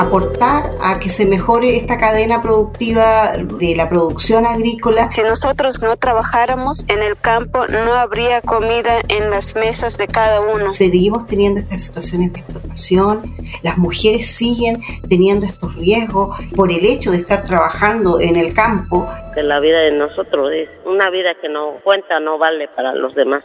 aportar a que se mejore esta cadena productiva de la producción agrícola. Si nosotros no trabajáramos en el campo, no habría comida en las mesas de cada uno. Seguimos teniendo estas situaciones de explotación, las mujeres siguen teniendo estos riesgos por el hecho de estar trabajando en el campo. Que la vida de nosotros es una vida que no cuenta, no vale para los demás.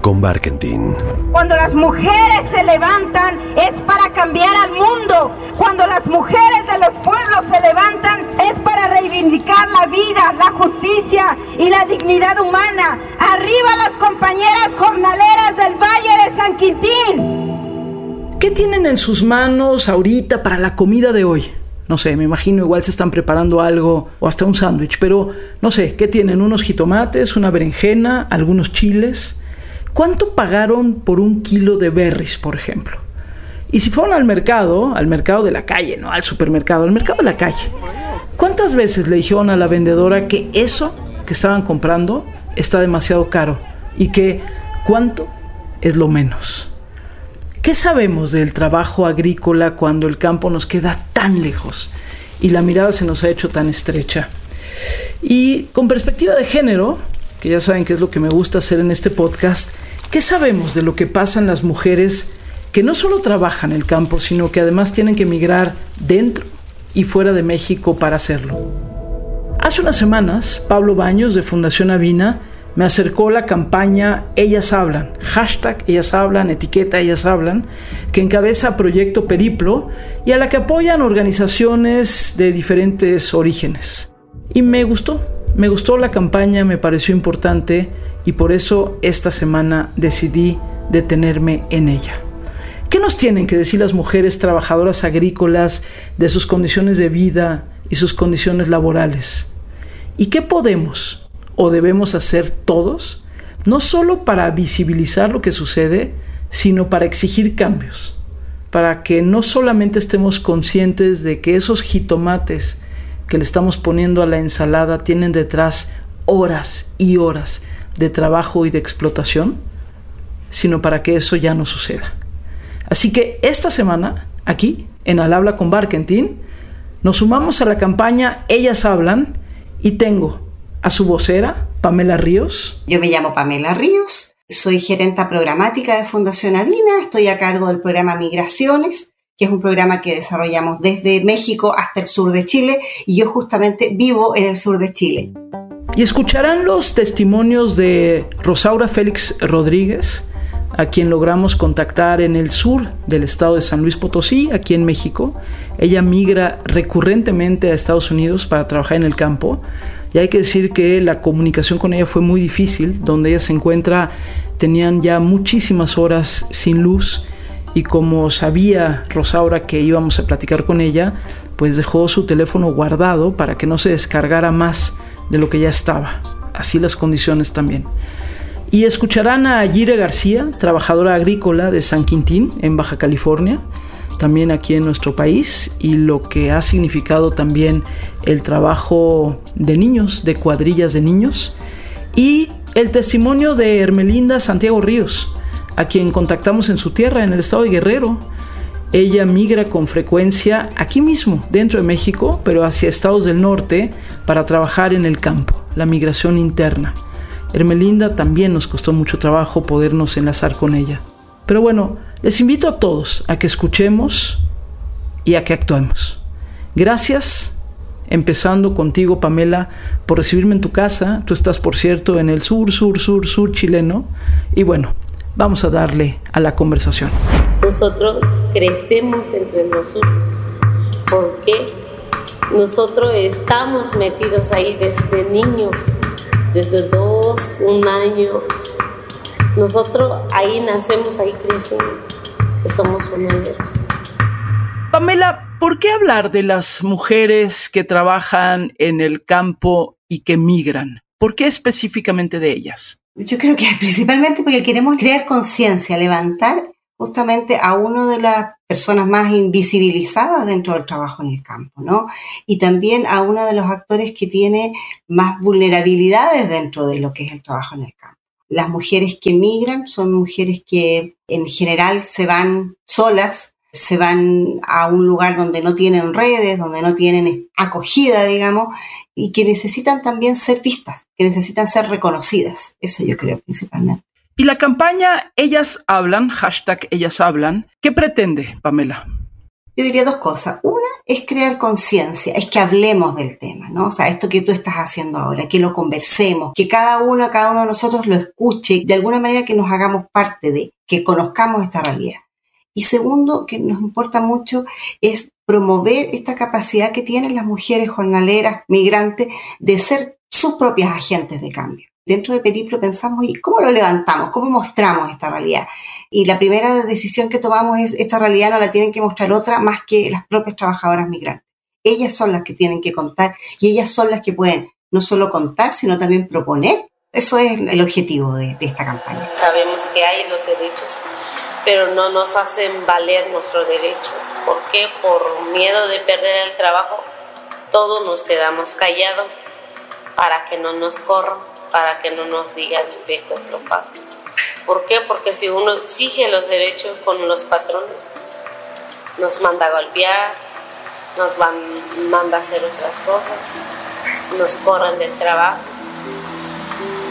con Barkentin. Cuando las mujeres se levantan es para cambiar al mundo. Cuando las mujeres de los pueblos se levantan es para reivindicar la vida, la justicia y la dignidad humana. Arriba las compañeras jornaleras del Valle de San Quintín. ¿Qué tienen en sus manos ahorita para la comida de hoy? No sé, me imagino igual se están preparando algo o hasta un sándwich, pero no sé, ¿qué tienen? Unos jitomates, una berenjena, algunos chiles. ¿Cuánto pagaron por un kilo de berries, por ejemplo? Y si fueron al mercado, al mercado de la calle, no al supermercado, al mercado de la calle, ¿cuántas veces le dijeron a la vendedora que eso que estaban comprando está demasiado caro y que cuánto es lo menos? ¿Qué sabemos del trabajo agrícola cuando el campo nos queda tan lejos y la mirada se nos ha hecho tan estrecha? Y con perspectiva de género, que ya saben que es lo que me gusta hacer en este podcast, ¿qué sabemos de lo que pasa en las mujeres que no solo trabajan el campo, sino que además tienen que emigrar dentro y fuera de México para hacerlo? Hace unas semanas, Pablo Baños de Fundación Avina me acercó la campaña Ellas Hablan, hashtag Ellas Hablan, etiqueta Ellas Hablan, que encabeza Proyecto Periplo y a la que apoyan organizaciones de diferentes orígenes. Y me gustó, me gustó la campaña, me pareció importante y por eso esta semana decidí detenerme en ella. ¿Qué nos tienen que decir las mujeres trabajadoras agrícolas de sus condiciones de vida y sus condiciones laborales? ¿Y qué podemos o debemos hacer todos, no solo para visibilizar lo que sucede, sino para exigir cambios? Para que no solamente estemos conscientes de que esos jitomates que le estamos poniendo a la ensalada tienen detrás horas y horas de trabajo y de explotación, sino para que eso ya no suceda. Así que esta semana, aquí, en Al Habla con Barkentin, nos sumamos a la campaña Ellas Hablan y tengo a su vocera, Pamela Ríos. Yo me llamo Pamela Ríos, soy gerenta programática de Fundación Adina, estoy a cargo del programa Migraciones que es un programa que desarrollamos desde México hasta el sur de Chile y yo justamente vivo en el sur de Chile. Y escucharán los testimonios de Rosaura Félix Rodríguez, a quien logramos contactar en el sur del estado de San Luis Potosí, aquí en México. Ella migra recurrentemente a Estados Unidos para trabajar en el campo. Y hay que decir que la comunicación con ella fue muy difícil, donde ella se encuentra, tenían ya muchísimas horas sin luz y como sabía Rosaura que íbamos a platicar con ella, pues dejó su teléfono guardado para que no se descargara más de lo que ya estaba. Así las condiciones también. Y escucharán a Gire García, trabajadora agrícola de San Quintín, en Baja California, también aquí en nuestro país, y lo que ha significado también el trabajo de niños, de cuadrillas de niños, y el testimonio de Hermelinda Santiago Ríos, a quien contactamos en su tierra, en el estado de Guerrero. Ella migra con frecuencia aquí mismo, dentro de México, pero hacia estados del norte para trabajar en el campo, la migración interna. Hermelinda también nos costó mucho trabajo podernos enlazar con ella. Pero bueno, les invito a todos a que escuchemos y a que actuemos. Gracias, empezando contigo, Pamela, por recibirme en tu casa. Tú estás, por cierto, en el sur, sur, sur, sur chileno. Y bueno, vamos a darle a la conversación. Nosotros crecemos entre nosotros porque nosotros estamos metidos ahí desde niños, desde dos, un año. Nosotros ahí nacemos, ahí crecemos, que somos jornaleros. Pamela, ¿por qué hablar de las mujeres que trabajan en el campo y que migran? ¿Por qué específicamente de ellas? Yo creo que principalmente porque queremos crear conciencia, levantar justamente a una de las personas más invisibilizadas dentro del trabajo en el campo, ¿no? Y también a uno de los actores que tiene más vulnerabilidades dentro de lo que es el trabajo en el campo. Las mujeres que migran son mujeres que en general se van solas, se van a un lugar donde no tienen redes, donde no tienen acogida, digamos, y que necesitan también ser vistas, que necesitan ser reconocidas. Eso yo creo principalmente. Y la campaña Ellas Hablan, hashtag Ellas Hablan, ¿qué pretende, Pamela? Yo diría dos cosas. Una es crear conciencia, es que hablemos del tema, ¿no? O sea, esto que tú estás haciendo ahora, que lo conversemos, que cada uno, cada uno de nosotros lo escuche, de alguna manera que nos hagamos parte de, que conozcamos esta realidad. Y segundo, que nos importa mucho, es promover esta capacidad que tienen las mujeres jornaleras, migrantes, de ser sus propias agentes de cambio dentro de Periplo pensamos, ¿y cómo lo levantamos? ¿Cómo mostramos esta realidad? Y la primera decisión que tomamos es, esta realidad no la tienen que mostrar otra más que las propias trabajadoras migrantes. Ellas son las que tienen que contar y ellas son las que pueden no solo contar, sino también proponer. Eso es el objetivo de, de esta campaña. Sabemos que hay los derechos, pero no nos hacen valer nuestro derecho. ¿Por qué? Por miedo de perder el trabajo, todos nos quedamos callados para que no nos corran para que no nos digan vete otro parte. ¿Por qué? Porque si uno exige los derechos con los patrones, nos manda a golpear, nos van, manda a hacer otras cosas, nos corren del trabajo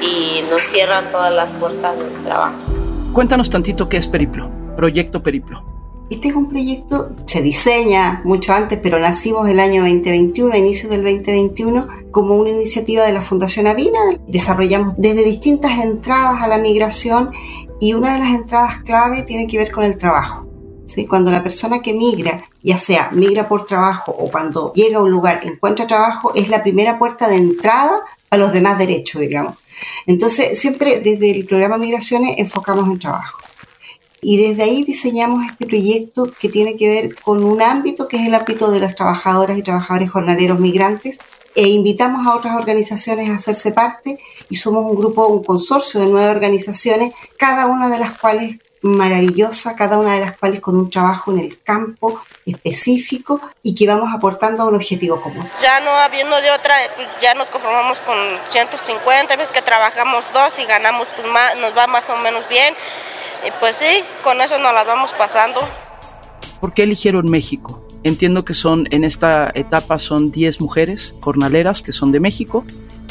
y nos cierran todas las puertas del trabajo. Cuéntanos tantito qué es Periplo, Proyecto Periplo. Este es un proyecto, se diseña mucho antes, pero nacimos el año 2021, a inicios del 2021, como una iniciativa de la Fundación Avina. Desarrollamos desde distintas entradas a la migración y una de las entradas clave tiene que ver con el trabajo. ¿sí? Cuando la persona que migra, ya sea migra por trabajo o cuando llega a un lugar encuentra trabajo, es la primera puerta de entrada a los demás derechos, digamos. Entonces, siempre desde el programa Migraciones enfocamos en trabajo. Y desde ahí diseñamos este proyecto que tiene que ver con un ámbito que es el ámbito de las trabajadoras y trabajadores jornaleros migrantes e invitamos a otras organizaciones a hacerse parte y somos un grupo, un consorcio de nueve organizaciones, cada una de las cuales maravillosa, cada una de las cuales con un trabajo en el campo específico y que vamos aportando a un objetivo común. Ya no habiendo de otra, ya nos conformamos con 150, veces que trabajamos dos y ganamos, pues más, nos va más o menos bien y pues sí, con eso nos las vamos pasando. ¿Por qué eligieron México? Entiendo que son en esta etapa son 10 mujeres jornaleras que son de México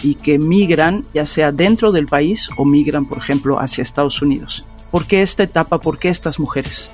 y que migran ya sea dentro del país o migran, por ejemplo, hacia Estados Unidos. ¿Por qué esta etapa? ¿Por qué estas mujeres?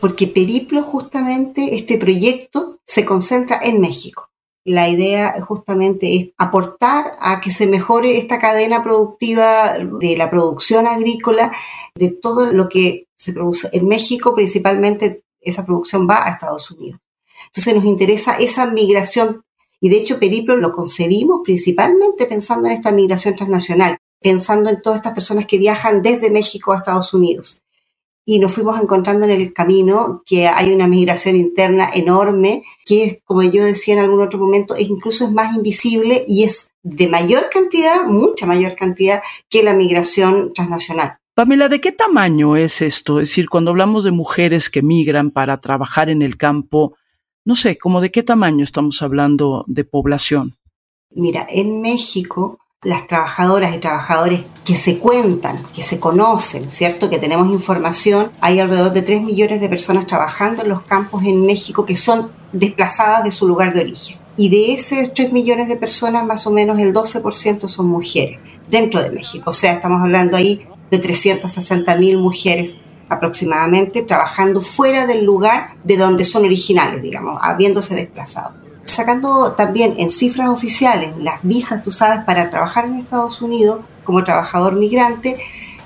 Porque Periplo, justamente, este proyecto se concentra en México. La idea justamente es aportar a que se mejore esta cadena productiva de la producción agrícola, de todo lo que se produce en México, principalmente esa producción va a Estados Unidos. Entonces nos interesa esa migración y de hecho Periplo lo concebimos principalmente pensando en esta migración transnacional, pensando en todas estas personas que viajan desde México a Estados Unidos y nos fuimos encontrando en el camino que hay una migración interna enorme que, como yo decía en algún otro momento, es incluso es más invisible y es de mayor cantidad, mucha mayor cantidad que la migración transnacional. Pamela, ¿de qué tamaño es esto? Es decir, cuando hablamos de mujeres que migran para trabajar en el campo, no sé, ¿cómo de qué tamaño estamos hablando de población? Mira, en México las trabajadoras y trabajadores que se cuentan, que se conocen, ¿cierto? Que tenemos información. Hay alrededor de 3 millones de personas trabajando en los campos en México que son desplazadas de su lugar de origen. Y de esos 3 millones de personas, más o menos el 12% son mujeres dentro de México. O sea, estamos hablando ahí de 360 mil mujeres aproximadamente trabajando fuera del lugar de donde son originales, digamos, habiéndose desplazado sacando también en cifras oficiales las visas, tú sabes, para trabajar en Estados Unidos como trabajador migrante,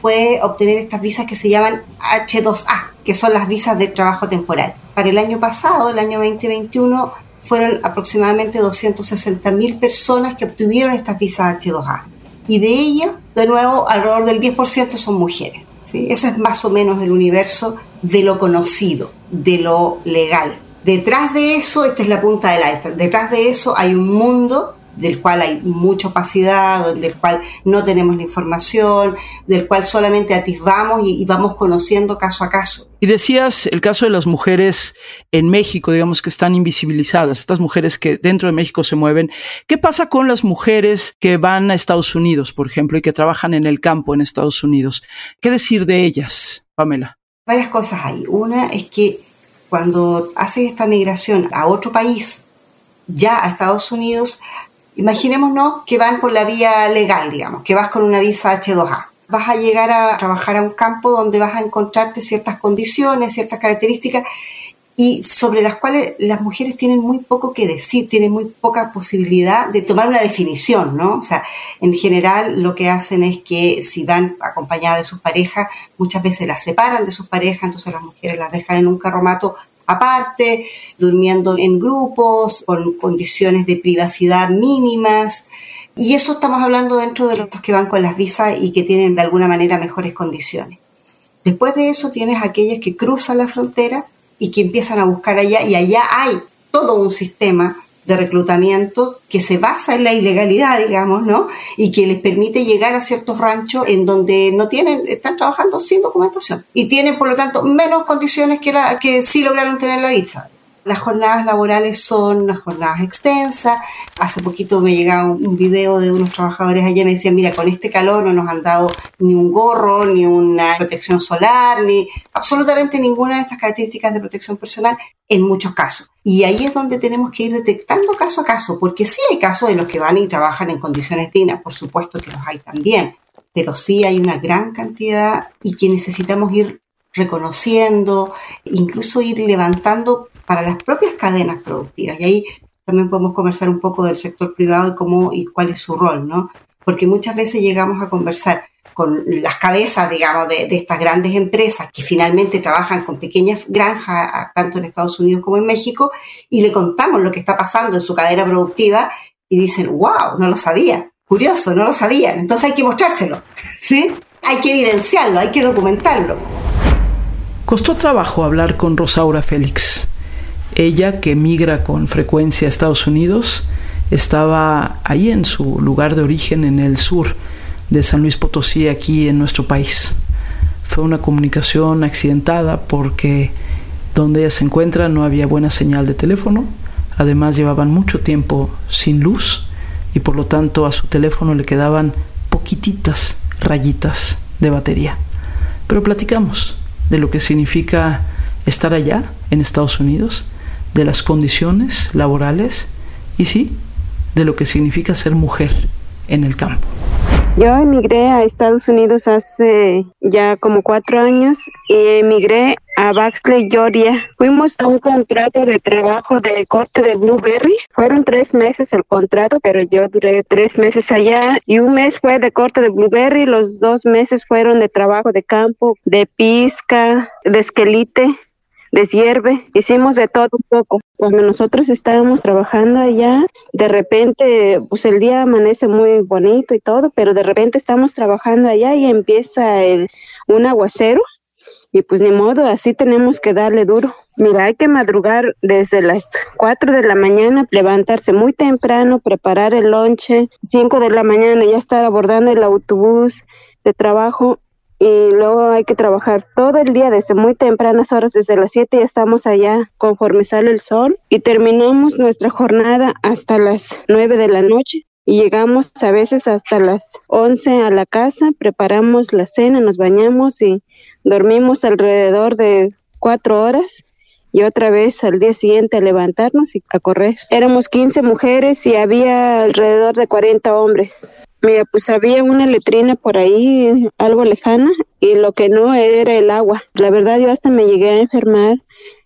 puede obtener estas visas que se llaman H2A, que son las visas de trabajo temporal. Para el año pasado, el año 2021, fueron aproximadamente 260 mil personas que obtuvieron estas visas H2A. Y de ellas, de nuevo, alrededor del 10% son mujeres. ¿sí? Ese es más o menos el universo de lo conocido, de lo legal. Detrás de eso, esta es la punta del iceberg, detrás de eso hay un mundo del cual hay mucha opacidad, del cual no tenemos la información, del cual solamente atisbamos y, y vamos conociendo caso a caso. Y decías el caso de las mujeres en México, digamos que están invisibilizadas, estas mujeres que dentro de México se mueven. ¿Qué pasa con las mujeres que van a Estados Unidos, por ejemplo, y que trabajan en el campo en Estados Unidos? ¿Qué decir de ellas, Pamela? Varias cosas hay. Una es que cuando haces esta migración a otro país, ya a Estados Unidos, imaginémonos que van por la vía legal, digamos, que vas con una visa H2A. Vas a llegar a trabajar a un campo donde vas a encontrarte ciertas condiciones, ciertas características y sobre las cuales las mujeres tienen muy poco que decir, tienen muy poca posibilidad de tomar una definición, ¿no? O sea, en general lo que hacen es que si van acompañadas de sus parejas, muchas veces las separan de sus parejas, entonces las mujeres las dejan en un carromato aparte, durmiendo en grupos, con condiciones de privacidad mínimas. Y eso estamos hablando dentro de los que van con las visas y que tienen de alguna manera mejores condiciones. Después de eso tienes aquellas que cruzan la frontera y que empiezan a buscar allá y allá hay todo un sistema de reclutamiento que se basa en la ilegalidad, digamos, ¿no? Y que les permite llegar a ciertos ranchos en donde no tienen, están trabajando sin documentación y tienen, por lo tanto, menos condiciones que, la, que sí lograron tener la visa. Las jornadas laborales son unas jornadas extensas. Hace poquito me llegaba un video de unos trabajadores allá y me decían, mira, con este calor no nos han dado ni un gorro, ni una protección solar, ni absolutamente ninguna de estas características de protección personal en muchos casos. Y ahí es donde tenemos que ir detectando caso a caso, porque sí hay casos de los que van y trabajan en condiciones dignas, por supuesto que los hay también, pero sí hay una gran cantidad y que necesitamos ir reconociendo, incluso ir levantando para las propias cadenas productivas. Y ahí también podemos conversar un poco del sector privado y cómo y cuál es su rol, ¿no? Porque muchas veces llegamos a conversar con las cabezas, digamos, de, de, estas grandes empresas que finalmente trabajan con pequeñas granjas, tanto en Estados Unidos como en México, y le contamos lo que está pasando en su cadena productiva y dicen, wow, no lo sabía, curioso, no lo sabían, entonces hay que mostrárselo, ¿sí? Hay que evidenciarlo, hay que documentarlo. Costó trabajo hablar con Rosaura Félix. Ella, que migra con frecuencia a Estados Unidos, estaba ahí en su lugar de origen, en el sur de San Luis Potosí, aquí en nuestro país. Fue una comunicación accidentada porque donde ella se encuentra no había buena señal de teléfono, además llevaban mucho tiempo sin luz y por lo tanto a su teléfono le quedaban poquititas rayitas de batería. Pero platicamos de lo que significa estar allá en Estados Unidos, de las condiciones laborales y sí, de lo que significa ser mujer en el campo. Yo emigré a Estados Unidos hace ya como cuatro años y emigré a Baxley, Georgia. Fuimos a un contrato de trabajo de corte de Blueberry. Fueron tres meses el contrato, pero yo duré tres meses allá y un mes fue de corte de Blueberry. Los dos meses fueron de trabajo de campo, de pizca, de esquelite deshierve, hicimos de todo un poco. Cuando nosotros estábamos trabajando allá, de repente, pues el día amanece muy bonito y todo, pero de repente estamos trabajando allá y empieza el, un aguacero y pues ni modo, así tenemos que darle duro. Mira, hay que madrugar desde las 4 de la mañana, levantarse muy temprano, preparar el lonche, 5 de la mañana ya estar abordando el autobús de trabajo y luego hay que trabajar todo el día desde muy tempranas horas, desde las 7 ya estamos allá conforme sale el sol y terminamos nuestra jornada hasta las 9 de la noche y llegamos a veces hasta las 11 a la casa, preparamos la cena, nos bañamos y dormimos alrededor de cuatro horas y otra vez al día siguiente a levantarnos y a correr. Éramos 15 mujeres y había alrededor de 40 hombres. Mira, pues había una letrina por ahí, algo lejana, y lo que no era el agua. La verdad, yo hasta me llegué a enfermar.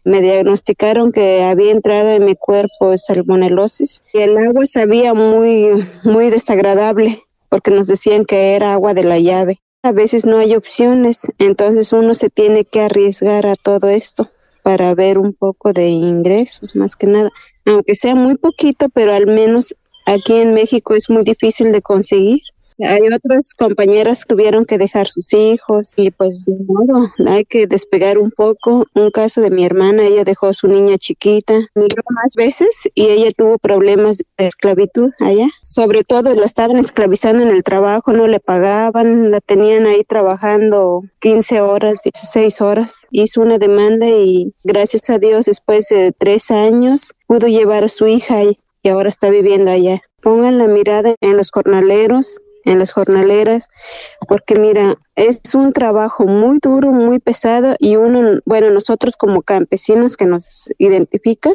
Me diagnosticaron que había entrado en mi cuerpo salmonelosis y el agua sabía muy, muy desagradable porque nos decían que era agua de la llave. A veces no hay opciones, entonces uno se tiene que arriesgar a todo esto para ver un poco de ingresos, más que nada, aunque sea muy poquito, pero al menos Aquí en México es muy difícil de conseguir. hay otras compañeras que tuvieron que dejar sus hijos y pues de modo, hay que despegar un poco. Un caso de mi hermana, ella dejó a su niña chiquita, migró más veces y ella tuvo problemas de esclavitud allá. Sobre todo la estaban esclavizando en el trabajo, no le pagaban, la tenían ahí trabajando 15 horas, 16 horas. Hizo una demanda y gracias a Dios después de tres años pudo llevar a su hija y, ahora está viviendo allá. Pongan la mirada en los jornaleros, en las jornaleras, porque mira, es un trabajo muy duro, muy pesado y uno, bueno, nosotros como campesinos que nos identifican,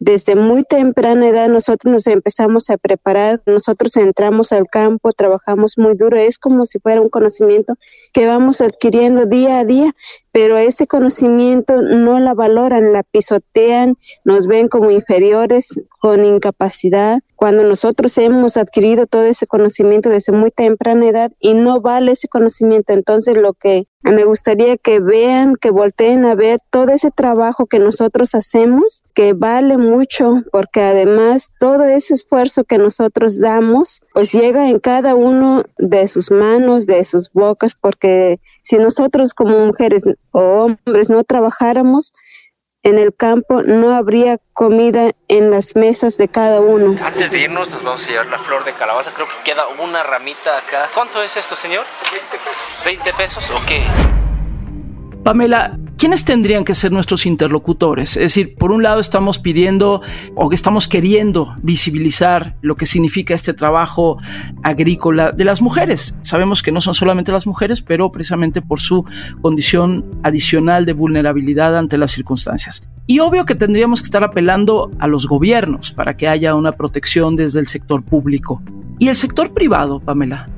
desde muy temprana edad nosotros nos empezamos a preparar, nosotros entramos al campo, trabajamos muy duro, es como si fuera un conocimiento que vamos adquiriendo día a día, pero ese conocimiento no la valoran, la pisotean, nos ven como inferiores, con incapacidad, cuando nosotros hemos adquirido todo ese conocimiento desde muy temprana edad y no vale ese conocimiento entonces, lo que me gustaría que vean, que volteen a ver todo ese trabajo que nosotros hacemos, que vale mucho, porque además todo ese esfuerzo que nosotros damos, pues llega en cada uno de sus manos, de sus bocas, porque si nosotros como mujeres o hombres no trabajáramos, en el campo no habría comida en las mesas de cada uno. Antes de irnos nos vamos a llevar la flor de calabaza, creo que queda una ramita acá. ¿Cuánto es esto, señor? 20 pesos. ¿20 pesos o qué? Pamela, ¿quiénes tendrían que ser nuestros interlocutores? Es decir, por un lado estamos pidiendo o estamos queriendo visibilizar lo que significa este trabajo agrícola de las mujeres. Sabemos que no son solamente las mujeres, pero precisamente por su condición adicional de vulnerabilidad ante las circunstancias. Y obvio que tendríamos que estar apelando a los gobiernos para que haya una protección desde el sector público. ¿Y el sector privado, Pamela?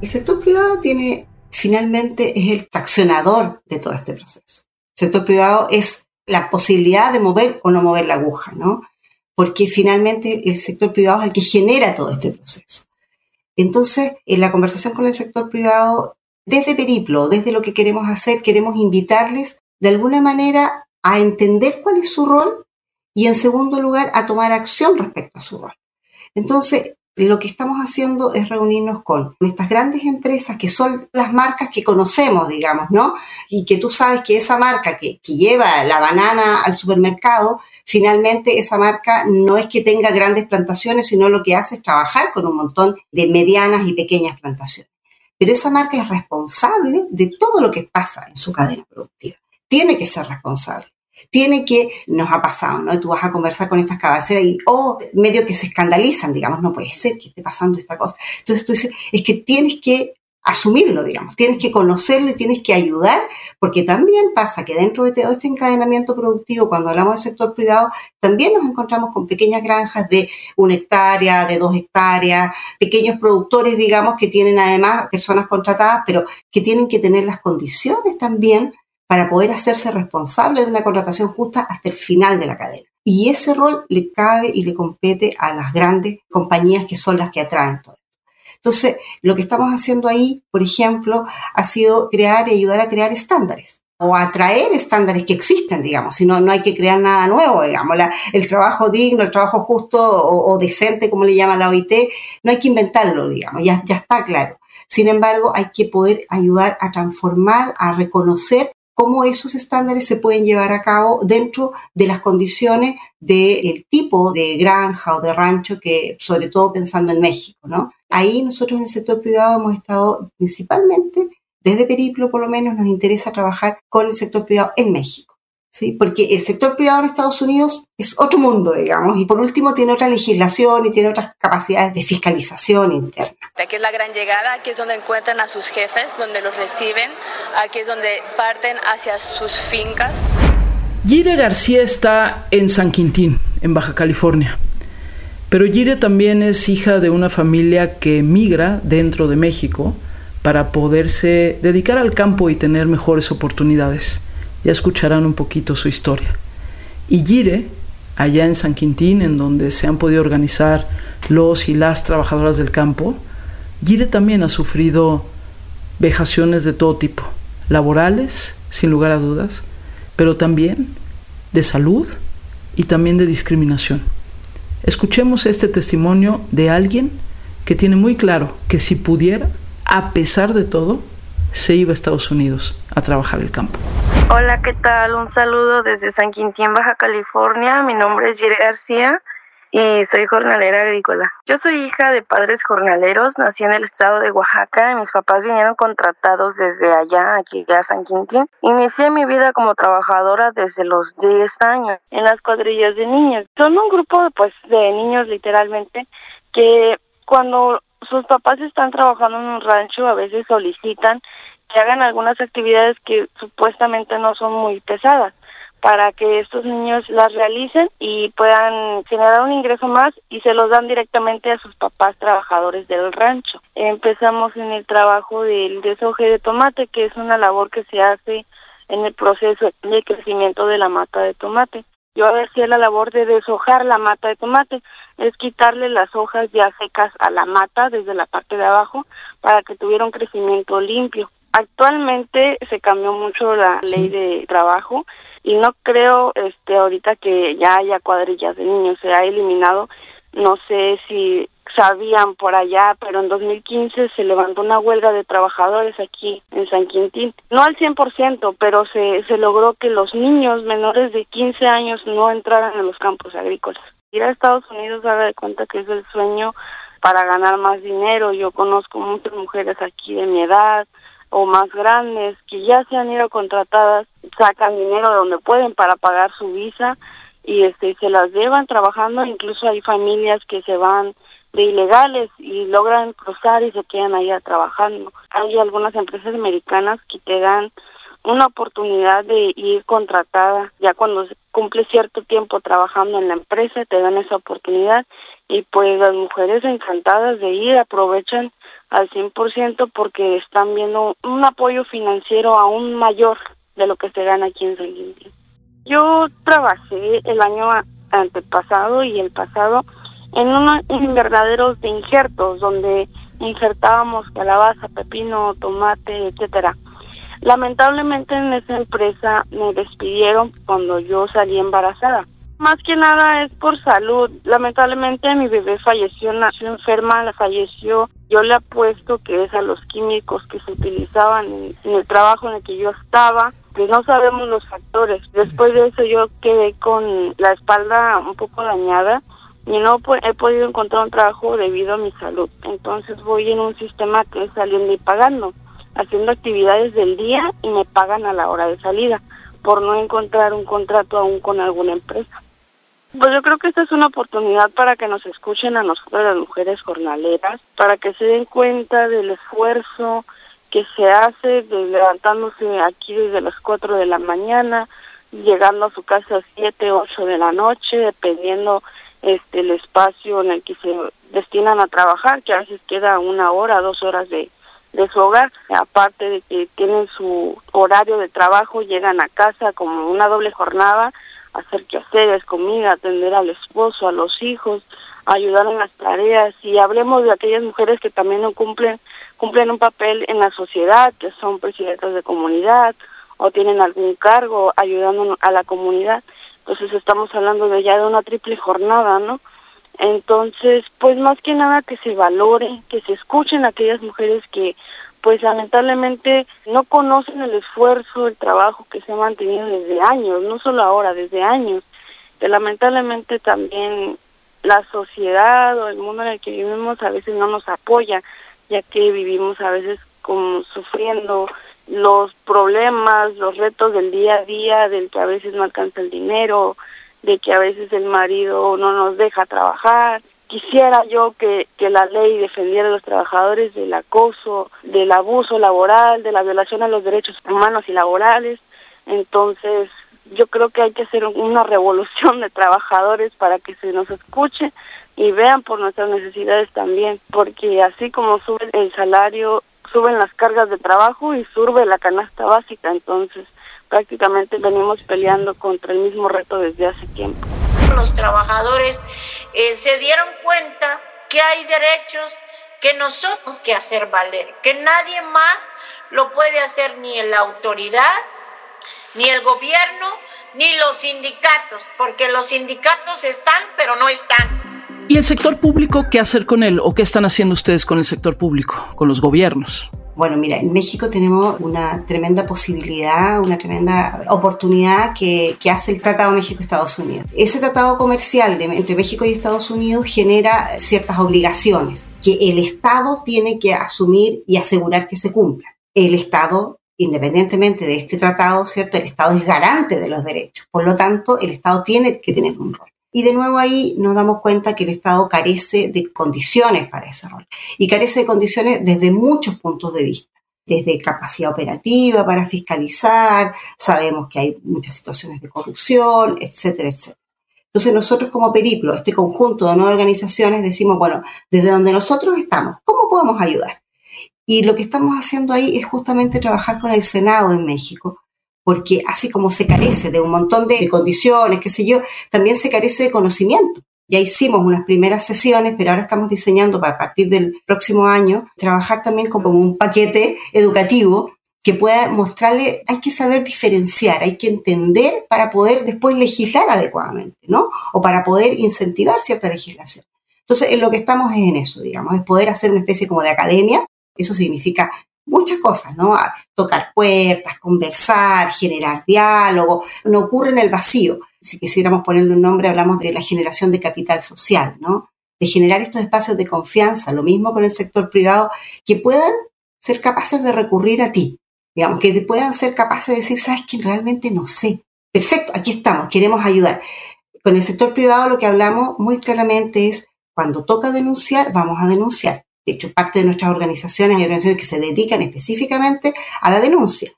El sector privado tiene finalmente es el traccionador de todo este proceso. Sector privado es la posibilidad de mover o no mover la aguja, ¿no? Porque finalmente el sector privado es el que genera todo este proceso. Entonces, en la conversación con el sector privado, desde Periplo, desde lo que queremos hacer, queremos invitarles de alguna manera a entender cuál es su rol y en segundo lugar a tomar acción respecto a su rol. Entonces, lo que estamos haciendo es reunirnos con estas grandes empresas que son las marcas que conocemos, digamos, ¿no? Y que tú sabes que esa marca que, lleva la banana al supermercado, finalmente esa marca no es que tenga grandes plantaciones, sino lo que hace es trabajar con un montón de medianas y pequeñas plantaciones. Pero esa marca es responsable de todo lo que pasa en su cadena productiva. Tiene que ser responsable tiene que, nos ha pasado, ¿no? Tú vas a conversar con estas cabaceras y, oh, medio que se escandalizan, digamos, no puede ser que esté pasando esta cosa. Entonces tú dices, es que tienes que asumirlo, digamos, tienes que conocerlo y tienes que ayudar, porque también pasa que dentro de todo este encadenamiento productivo, cuando hablamos del sector privado, también nos encontramos con pequeñas granjas de una hectárea, de dos hectáreas, pequeños productores, digamos, que tienen además personas contratadas, pero que tienen que tener las condiciones también para poder hacerse responsable de una contratación justa hasta el final de la cadena. Y ese rol le cabe y le compete a las grandes compañías que son las que atraen todo. Entonces, lo que estamos haciendo ahí, por ejemplo, ha sido crear y ayudar a crear estándares o atraer estándares que existen, digamos, si no, no hay que crear nada nuevo, digamos, el trabajo digno, el trabajo justo o, decente, como le llama la OIT, no hay que inventarlo, digamos, ya está claro. Sin embargo, hay que poder ayudar a transformar, a reconocer cómo esos estándares se pueden llevar a cabo dentro de las condiciones del tipo de granja o de rancho que, sobre todo pensando en México, ¿no? Ahí nosotros en el sector privado hemos estado principalmente, desde Periplo por lo menos, nos interesa trabajar con el sector privado en México. ¿Sí? Porque el sector privado en Estados Unidos es otro mundo, digamos, y por último tiene otra legislación y tiene otras capacidades de fiscalización interna. Aquí es la gran llegada, aquí es donde encuentran a sus jefes, donde los reciben, aquí es donde parten hacia sus fincas. Gire García está en San Quintín, en Baja California. Pero Gire también es hija de una familia que migra dentro de México para poderse dedicar al campo y tener mejores oportunidades. Ya escucharán un poquito su historia. Y Gire, allá en San Quintín, en donde se han podido organizar los y las trabajadoras del campo, Gire también ha sufrido vejaciones de todo tipo, laborales, sin lugar a dudas, pero también de salud y también de discriminación. Escuchemos este testimonio de alguien que tiene muy claro que si pudiera, a pesar de todo, se iba a Estados Unidos a trabajar el campo. Hola, ¿qué tal? Un saludo desde San Quintín, Baja California. Mi nombre es Jere García y soy jornalera agrícola. Yo soy hija de padres jornaleros, nací en el estado de Oaxaca y mis papás vinieron contratados desde allá, aquí a San Quintín. Inicié mi vida como trabajadora desde los 10 años en las cuadrillas de niños. Son un grupo pues de niños literalmente que cuando sus papás están trabajando en un rancho a veces solicitan que hagan algunas actividades que supuestamente no son muy pesadas para que estos niños las realicen y puedan generar un ingreso más y se los dan directamente a sus papás trabajadores del rancho. Empezamos en el trabajo del desoje de tomate, que es una labor que se hace en el proceso de crecimiento de la mata de tomate. Yo hacía la labor de deshojar la mata de tomate, es quitarle las hojas ya secas a la mata desde la parte de abajo para que tuviera un crecimiento limpio. Actualmente se cambió mucho la ley de trabajo y no creo este ahorita que ya haya cuadrillas de niños, se ha eliminado, no sé si sabían por allá, pero en 2015 se levantó una huelga de trabajadores aquí en San Quintín. No al 100%, pero se, se logró que los niños menores de 15 años no entraran a los campos agrícolas. Ir a Estados Unidos haga de cuenta que es el sueño para ganar más dinero. Yo conozco muchas mujeres aquí de mi edad, o más grandes que ya se han ido contratadas sacan dinero de donde pueden para pagar su visa y este se las llevan trabajando. Incluso hay familias que se van de ilegales y logran cruzar y se quedan allá trabajando. Hay algunas empresas americanas que te dan una oportunidad de ir contratada. Ya cuando cumple cierto tiempo trabajando en la empresa te dan esa oportunidad y pues las mujeres encantadas de ir aprovechan al 100% porque están viendo un apoyo financiero aún mayor de lo que se gana aquí en San Quintín. Yo trabajé el año antepasado y el pasado en unos invernaderos de injertos donde injertábamos calabaza, pepino, tomate, etcétera. Lamentablemente en esa empresa me despidieron cuando yo salí embarazada. Más que nada es por salud. Lamentablemente mi bebé falleció, nació enferma, falleció. Yo le apuesto que es a los químicos que se utilizaban en, el trabajo en el que yo estaba, que no sabemos los factores. Después de eso yo quedé con la espalda un poco dañada y no he podido encontrar un trabajo debido a mi salud. Entonces voy en un sistema que es saliendo y pagando, haciendo actividades del día y me pagan a la hora de salida por no encontrar un contrato aún con alguna empresa. Pues yo creo que esta es una oportunidad para que nos escuchen a nosotros las mujeres jornaleras, para que se den cuenta del esfuerzo que se hace de levantándose aquí desde las 4 de la mañana, llegando a su casa a 7, 8 de la noche, dependiendo este el espacio en el que se destinan a trabajar, que a veces queda una hora, dos horas de, de su hogar, aparte de que tienen su horario de trabajo, llegan a casa como una doble jornada, hacer quehaceres, comida, atender al esposo, a los hijos, ayudar en las tareas y hablemos de aquellas mujeres que también no cumplen cumplen un papel en la sociedad, que son presidentas de comunidad o tienen algún cargo ayudando a la comunidad. Entonces estamos hablando de ya de una triple jornada, ¿no? Entonces, pues más que nada que se valore, que se escuchen aquellas mujeres que pues lamentablemente no conocen el esfuerzo, el trabajo que se ha mantenido desde años, no solo ahora, desde años, que lamentablemente también la sociedad o el mundo en el que vivimos a veces no nos apoya, ya que vivimos a veces como sufriendo los problemas, los retos del día a día, del que a veces no alcanza el dinero, de que a veces el marido no nos deja trabajar, quisiera yo que, que la ley defendiera a los trabajadores del acoso, del abuso laboral, de la violación a los derechos humanos y laborales. Entonces, yo creo que hay que hacer una revolución de trabajadores para que se nos escuche y vean por nuestras necesidades también, porque así como sube el salario, suben las cargas de trabajo y sube la canasta básica, entonces prácticamente venimos peleando contra el mismo reto desde hace tiempo los trabajadores eh, se dieron cuenta que hay derechos que nosotros que hacer valer, que nadie más lo puede hacer ni la autoridad, ni el gobierno, ni los sindicatos, porque los sindicatos están, pero no están. ¿Y el sector público qué hacer con él o qué están haciendo ustedes con el sector público, con los gobiernos? Bueno, mira, en México tenemos una tremenda posibilidad, una tremenda oportunidad que, hace el Tratado México-Estados Unidos. Ese tratado comercial entre México y Estados Unidos genera ciertas obligaciones que el Estado tiene que asumir y asegurar que se cumplan. El Estado, independientemente de este tratado, ¿cierto? El Estado es garante de los derechos. Por lo tanto, el Estado tiene que tener un rol. Y de nuevo ahí nos damos cuenta que el Estado carece de condiciones para ese rol. Y carece de condiciones desde muchos puntos de vista. Desde capacidad operativa para fiscalizar, sabemos que hay muchas situaciones de corrupción, etcétera, etcétera. Entonces nosotros como Periplo, este conjunto de nueve organizaciones, decimos, bueno, desde donde nosotros estamos, ¿cómo podemos ayudar? Y lo que estamos haciendo ahí es justamente trabajar con el Senado en México porque así como se carece de un montón de condiciones, qué sé yo, también se carece de conocimiento. Ya hicimos unas primeras sesiones, pero ahora estamos diseñando para a partir del próximo año trabajar también como un paquete educativo que pueda mostrarle, hay que saber diferenciar, hay que entender para poder después legislar adecuadamente, ¿no? O para poder incentivar cierta legislación. Entonces, en lo que estamos es en eso, digamos, es poder hacer una especie como de academia. Eso significa muchas cosas, ¿no? tocar puertas, conversar, generar diálogo, no ocurre en el vacío. Si quisiéramos ponerle un nombre, hablamos de la generación de capital social, ¿no? De generar estos espacios de confianza, lo mismo con el sector privado, que puedan ser capaces de recurrir a ti, digamos, que puedan ser capaces de decir, sabes que realmente no sé. Perfecto, aquí estamos, queremos ayudar. Con el sector privado lo que hablamos muy claramente es, cuando toca denunciar, vamos a denunciar hecho, parte de nuestras organizaciones y organizaciones que se dedican específicamente a la denuncia.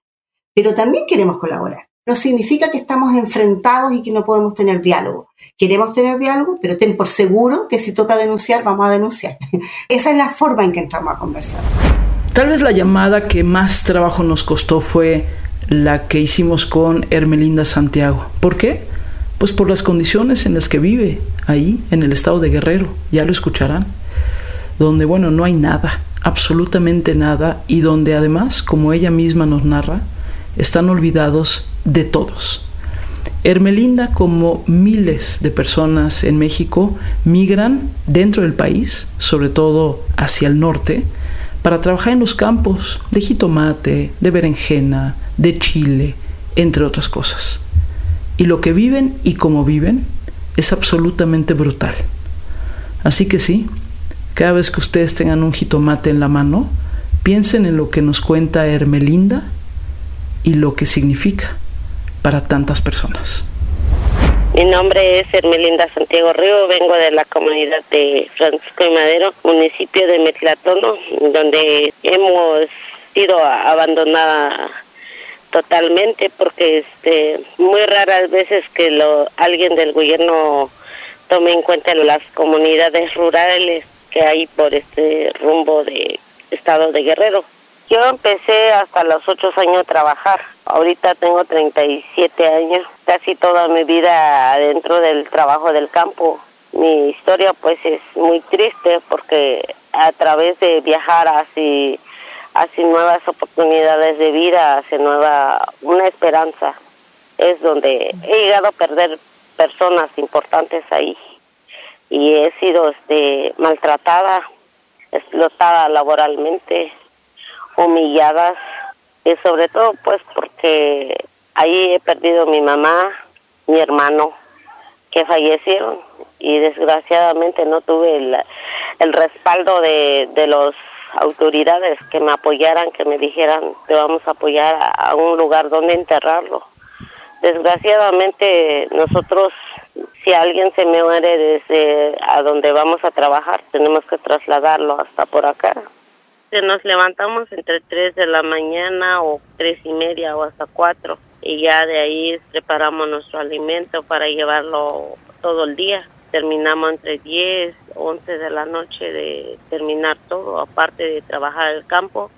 Pero también queremos colaborar. No significa que estamos enfrentados y que no podemos tener diálogo. Queremos tener diálogo, pero ten por seguro que si toca denunciar, vamos a denunciar. Esa es la forma en que entramos a conversar. Tal vez la llamada que más trabajo nos costó fue la que hicimos con Hermelinda Santiago. ¿Por qué? Pues por las condiciones en las que vive ahí, en el estado de Guerrero. Ya lo escucharán donde, bueno, no hay nada, absolutamente nada, y donde además, como ella misma nos narra, están olvidados de todos. Hermelinda, como miles de personas en México, migran dentro del país, sobre todo hacia el norte, para trabajar en los campos de jitomate, de berenjena, de chile, entre otras cosas. Y lo que viven y cómo viven es absolutamente brutal. Así que sí, cada vez que ustedes tengan un jitomate en la mano, piensen en lo que nos cuenta Hermelinda y lo que significa para tantas personas. Mi nombre es Hermelinda Santiago Río, vengo de la comunidad de Francisco y Madero, municipio de Metlatono, donde hemos sido abandonada totalmente porque este muy raras veces que alguien del gobierno tome en cuenta las comunidades rurales que hay por este rumbo de estado de Guerrero. Yo empecé hasta los ocho años a trabajar. Ahorita tengo 37 años, casi toda mi vida adentro del trabajo del campo. Mi historia pues es muy triste porque a través de viajar hacia, hacia nuevas oportunidades de vida, hacia nueva, una esperanza, es donde he llegado a perder personas importantes ahí y he sido este maltratada, explotada laboralmente, humilladas y sobre todo pues porque ahí he perdido mi mamá, mi hermano que fallecieron y desgraciadamente no tuve el, respaldo de, de las autoridades que me apoyaran, que me dijeran que vamos a apoyar a un lugar donde enterrarlo. Desgraciadamente nosotros si alguien se muere desde a donde vamos a trabajar, tenemos que trasladarlo hasta por acá. Nos levantamos entre 3 de la mañana o tres y media o hasta 4 y ya de ahí preparamos nuestro alimento para llevarlo todo el día. Terminamos entre 10, 11 de la noche de terminar todo, aparte de trabajar el campo.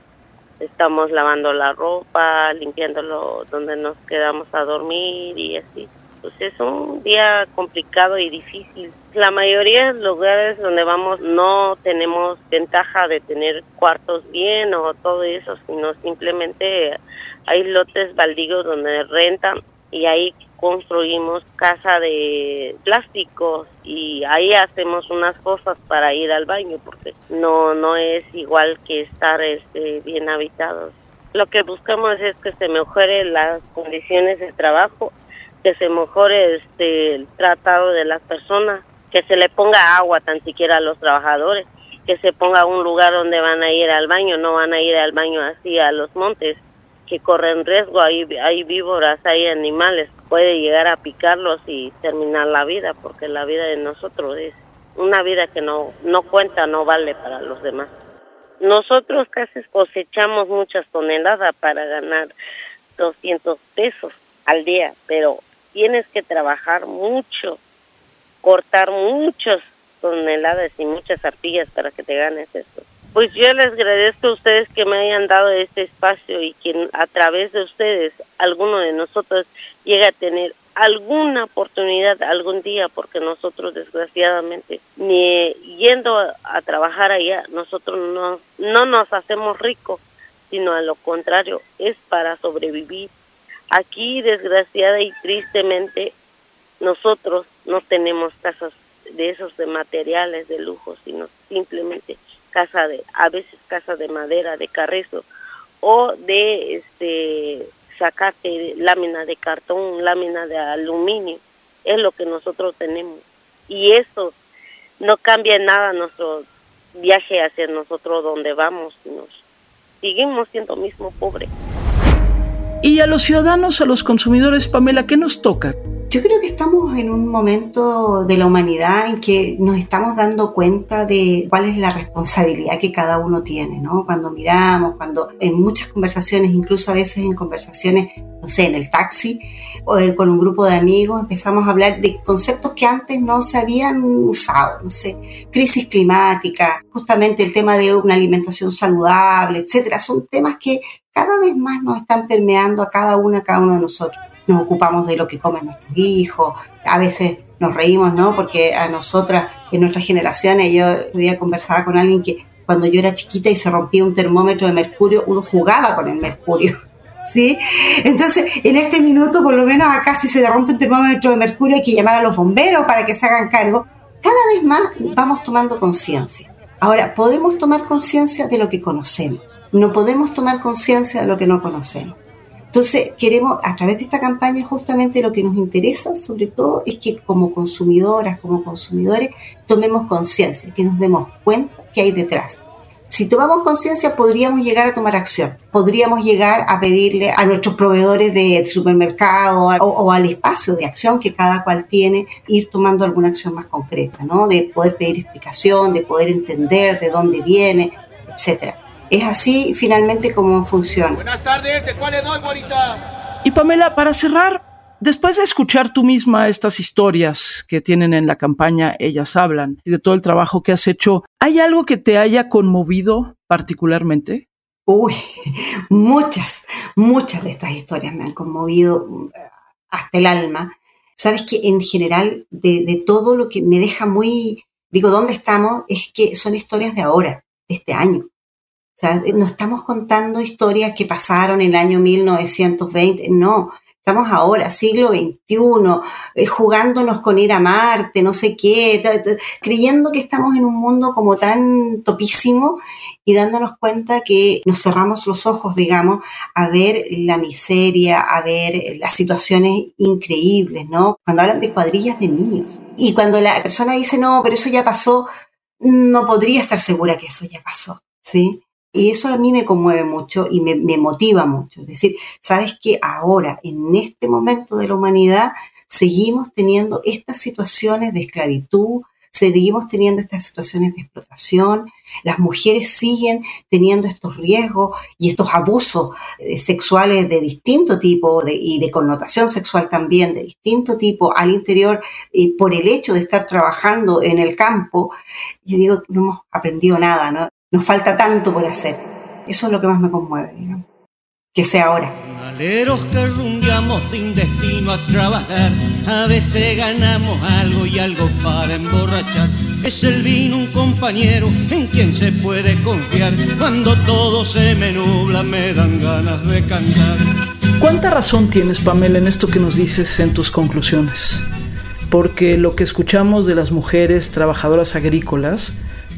Estamos lavando la ropa, limpiándolo donde nos quedamos a dormir y así pues es un día complicado y difícil. La mayoría de los lugares donde vamos no tenemos ventaja de tener cuartos bien o todo eso, sino simplemente hay lotes baldíos donde rentan y ahí construimos casa de plásticos y ahí hacemos unas cosas para ir al baño porque no no es igual que estar este, bien habitados. Lo que buscamos es que se mejoren las condiciones de trabajo, que se mejore este, el tratado de las personas, que se le ponga agua tan siquiera a los trabajadores, que se ponga un lugar donde van a ir al baño, no van a ir al baño así a los montes que corren riesgo, hay, hay víboras, hay animales, puede llegar a picarlos y terminar la vida, porque la vida de nosotros es una vida que no, no cuenta, no vale para los demás. Nosotros casi cosechamos muchas toneladas para ganar 200 pesos al día, pero tienes que trabajar mucho, cortar muchas toneladas y muchas arpillas para que te ganes esto. Pues yo les agradezco a ustedes que me hayan dado este espacio y que a través de ustedes alguno de nosotros llegue a tener alguna oportunidad algún día porque nosotros desgraciadamente ni yendo a, trabajar allá nosotros no no nos hacemos ricos sino a lo contrario es para sobrevivir aquí desgraciada y tristemente nosotros no tenemos casas de esos de materiales de lujo sino simplemente casa de, a veces casa de madera, de carrizo, o de este sacate lámina de cartón, lámina de aluminio, es lo que nosotros tenemos. Y eso no cambia nada nuestro viaje hacia nosotros donde vamos, nos seguimos siendo mismo pobres. Y a los ciudadanos, a los consumidores, Pamela, ¿qué nos toca? Yo creo que estamos en un momento de la humanidad en que nos estamos dando cuenta de cuál es la responsabilidad que cada uno tiene, ¿no? Cuando miramos, cuando en muchas conversaciones, incluso a veces en conversaciones, no sé, en el taxi o con un grupo de amigos, empezamos a hablar de conceptos que antes no se habían usado, no sé, crisis climática, justamente el tema de una alimentación saludable, etcétera. Son temas que cada vez más nos están permeando a cada uno, a cada uno de nosotros nos ocupamos de lo que comen nuestros hijos, a veces nos reímos, ¿no? Porque a nosotras, en nuestras generaciones, yo día conversaba con alguien que cuando yo era chiquita y se rompía un termómetro de mercurio, uno jugaba con el mercurio. ¿Sí? Entonces, en este minuto, por lo menos acá, si se rompe un termómetro de mercurio, hay que llamar a los bomberos para que se hagan cargo. Cada vez más vamos tomando conciencia. Ahora, podemos tomar conciencia de lo que conocemos. No podemos tomar conciencia de lo que no conocemos. Entonces, queremos, a través de esta campaña, justamente lo que nos interesa, sobre todo, es que como consumidoras, como consumidores, tomemos conciencia, que nos demos cuenta que hay detrás. Si tomamos conciencia, podríamos llegar a tomar acción. Podríamos llegar a pedirle a nuestros proveedores de supermercado o, o, al espacio de acción que cada cual tiene, ir tomando alguna acción más concreta, ¿no? De poder pedir explicación, de poder entender de dónde viene, etcétera. Es así finalmente como funciona. Buenas tardes, ¿de cuál le doy, Y Pamela, para cerrar, después de escuchar tú misma estas historias que tienen en la campaña Ellas Hablan de todo el trabajo que has hecho, ¿hay algo que te haya conmovido particularmente? Uy, muchas, muchas de estas historias me han conmovido eh, hasta el alma. Sabes que en general de, de todo lo que me deja muy, digo, ¿dónde estamos? Es que son historias de ahora, de este año sea, no estamos contando historias que pasaron en el año 1920, no, estamos ahora, siglo XXI, eh, jugándonos con ir a Marte, no sé qué, creyendo que estamos en un mundo como tan topísimo y dándonos cuenta que nos cerramos los ojos, digamos, a ver la miseria, a ver las situaciones increíbles, ¿no? Cuando hablan de cuadrillas de niños. Y cuando la persona dice, no, pero eso ya pasó, no podría estar segura que eso ya pasó, ¿sí? Y eso a mí me conmueve mucho y me, motiva mucho. Es decir, sabes que ahora, en este momento de la humanidad, seguimos teniendo estas situaciones de esclavitud, seguimos teniendo estas situaciones de explotación, las mujeres siguen teniendo estos riesgos y estos abusos eh, sexuales de distinto tipo y de connotación sexual también de distinto tipo al interior y por el hecho de estar trabajando en el campo, yo digo, no hemos aprendido nada, ¿no? Nos falta tanto por hacer. Eso es lo que más me conmueve, digamos. Que sea ahora. que vamos sin destino a trabajar. A veces ganamos algo y algo para emborrachar. Es el vino un compañero en quien se puede confiar. Cuando todo se me nubla me dan ganas de cantar. ¿Cuánta razón tienes, Pamela, en esto que nos dices en tus conclusiones? Porque lo que escuchamos de las mujeres trabajadoras agrícolas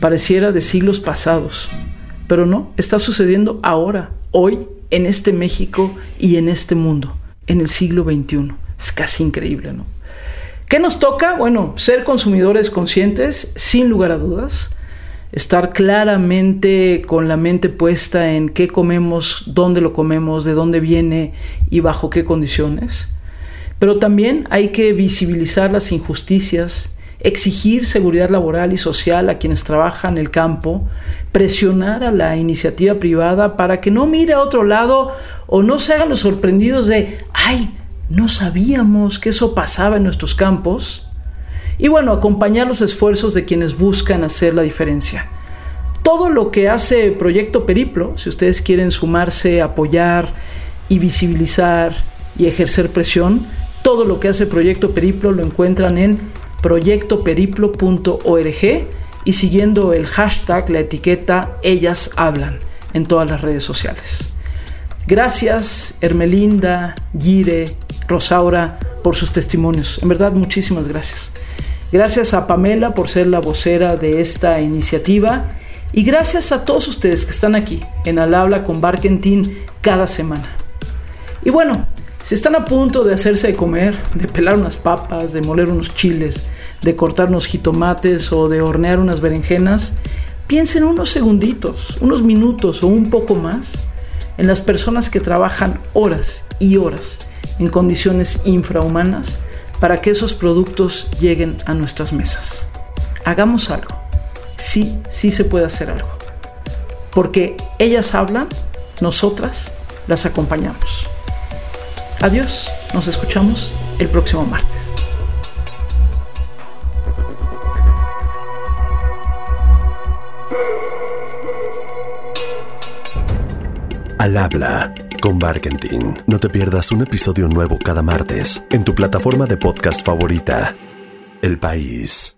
pareciera de siglos pasados, pero no, está sucediendo ahora, hoy, en este México y en este mundo, en el siglo XXI. Es casi increíble, ¿no? ¿Qué nos toca? Bueno, ser consumidores conscientes, sin lugar a dudas, estar claramente con la mente puesta en qué comemos, dónde lo comemos, de dónde viene y bajo qué condiciones. Pero también hay que visibilizar las injusticias, exigir seguridad laboral y social a quienes trabajan en el campo, presionar a la iniciativa privada para que no mire a otro lado o no se hagan los sorprendidos de, ay, no sabíamos que eso pasaba en nuestros campos. Y bueno, acompañar los esfuerzos de quienes buscan hacer la diferencia. Todo lo que hace Proyecto Periplo, si ustedes quieren sumarse, apoyar y visibilizar y ejercer presión, todo lo que hace Proyecto Periplo lo encuentran en proyectoperiplo.org y siguiendo el hashtag, la etiqueta Ellas Hablan en todas las redes sociales. Gracias Hermelinda, Gire, Rosaura por sus testimonios. En verdad, muchísimas gracias. Gracias a Pamela por ser la vocera de esta iniciativa y gracias a todos ustedes que están aquí en Al Habla con Barkentin cada semana. Y bueno, si están a punto de hacerse de comer, de pelar unas papas, de moler unos chiles, de cortar unos jitomates o de hornear unas berenjenas, piensen unos segunditos, unos minutos o un poco más en las personas que trabajan horas y horas en condiciones infrahumanas para que esos productos lleguen a nuestras mesas. Hagamos algo. Sí, sí se puede hacer algo. Porque ellas hablan, nosotras las acompañamos. Adiós, nos escuchamos el próximo martes. Al habla con Barkentin. No te pierdas un episodio nuevo cada martes en tu plataforma de podcast favorita. El País.